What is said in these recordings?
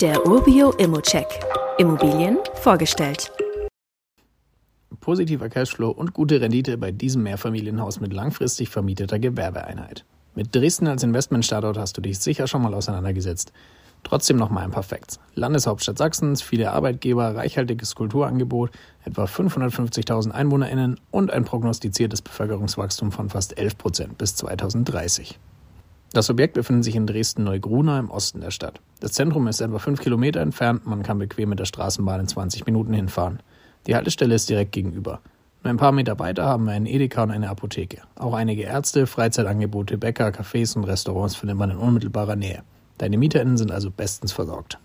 Der Urbio Immocheck. Immobilien vorgestellt. Positiver Cashflow und gute Rendite bei diesem Mehrfamilienhaus mit langfristig vermieteter Gewerbeeinheit. Mit Dresden als Investmentstandort hast du dich sicher schon mal auseinandergesetzt. Trotzdem noch mal ein paar Facts. Landeshauptstadt Sachsens, viele Arbeitgeber, reichhaltiges Kulturangebot, etwa 550.000 EinwohnerInnen und ein prognostiziertes Bevölkerungswachstum von fast 11 Prozent bis 2030. Das Objekt befindet sich in Dresden-Neugruna im Osten der Stadt. Das Zentrum ist etwa fünf Kilometer entfernt, man kann bequem mit der Straßenbahn in 20 Minuten hinfahren. Die Haltestelle ist direkt gegenüber. Nur ein paar Meter weiter haben wir einen Edeka und eine Apotheke. Auch einige Ärzte, Freizeitangebote, Bäcker, Cafés und Restaurants findet man in unmittelbarer Nähe. Deine MieterInnen sind also bestens versorgt.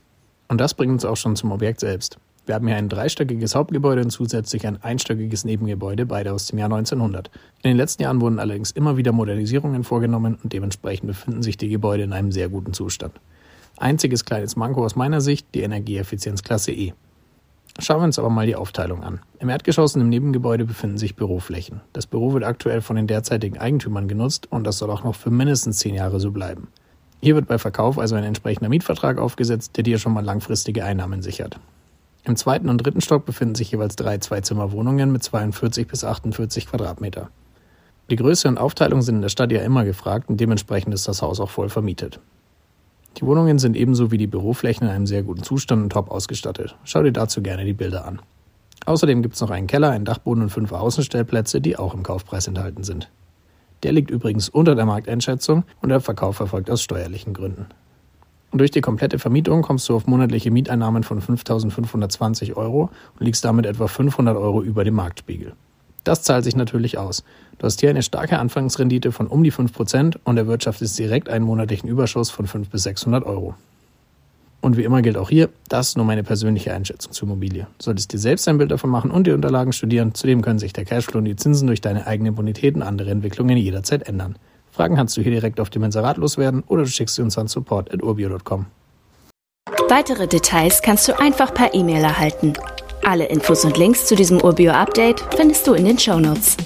Und das bringt uns auch schon zum Objekt selbst. Wir haben hier ein dreistöckiges Hauptgebäude und zusätzlich ein einstöckiges Nebengebäude, beide aus dem Jahr 1900. In den letzten Jahren wurden allerdings immer wieder Modernisierungen vorgenommen und dementsprechend befinden sich die Gebäude in einem sehr guten Zustand. Einziges kleines Manko aus meiner Sicht, die Energieeffizienz Klasse E. Schauen wir uns aber mal die Aufteilung an. Im Erdgeschoss und im Nebengebäude befinden sich Büroflächen. Das Büro wird aktuell von den derzeitigen Eigentümern genutzt und das soll auch noch für mindestens zehn Jahre so bleiben. Hier wird bei Verkauf also ein entsprechender Mietvertrag aufgesetzt, der dir schon mal langfristige Einnahmen sichert. Im zweiten und dritten Stock befinden sich jeweils drei Zweizimmerwohnungen mit 42 bis 48 Quadratmeter. Die Größe und Aufteilung sind in der Stadt ja immer gefragt und dementsprechend ist das Haus auch voll vermietet. Die Wohnungen sind ebenso wie die Büroflächen in einem sehr guten Zustand und top ausgestattet. Schau dir dazu gerne die Bilder an. Außerdem gibt es noch einen Keller, einen Dachboden und fünf Außenstellplätze, die auch im Kaufpreis enthalten sind. Der liegt übrigens unter der Markteinschätzung und der Verkauf erfolgt aus steuerlichen Gründen. Durch die komplette Vermietung kommst du auf monatliche Mieteinnahmen von 5.520 Euro und liegst damit etwa 500 Euro über dem Marktspiegel. Das zahlt sich natürlich aus. Du hast hier eine starke Anfangsrendite von um die 5% und erwirtschaftest direkt einen monatlichen Überschuss von 500 bis 600 Euro. Und wie immer gilt auch hier, das ist nur meine persönliche Einschätzung zur Immobilie. Solltest dir selbst ein Bild davon machen und die Unterlagen studieren. Zudem können sich der Cashflow und die Zinsen durch deine eigene Bonität und andere Entwicklungen jederzeit ändern. Fragen kannst du hier direkt auf dem Inserat loswerden oder du schickst sie uns an support.urbio.com. Weitere Details kannst du einfach per E-Mail erhalten. Alle Infos und Links zu diesem Urbio-Update findest du in den Show Notes.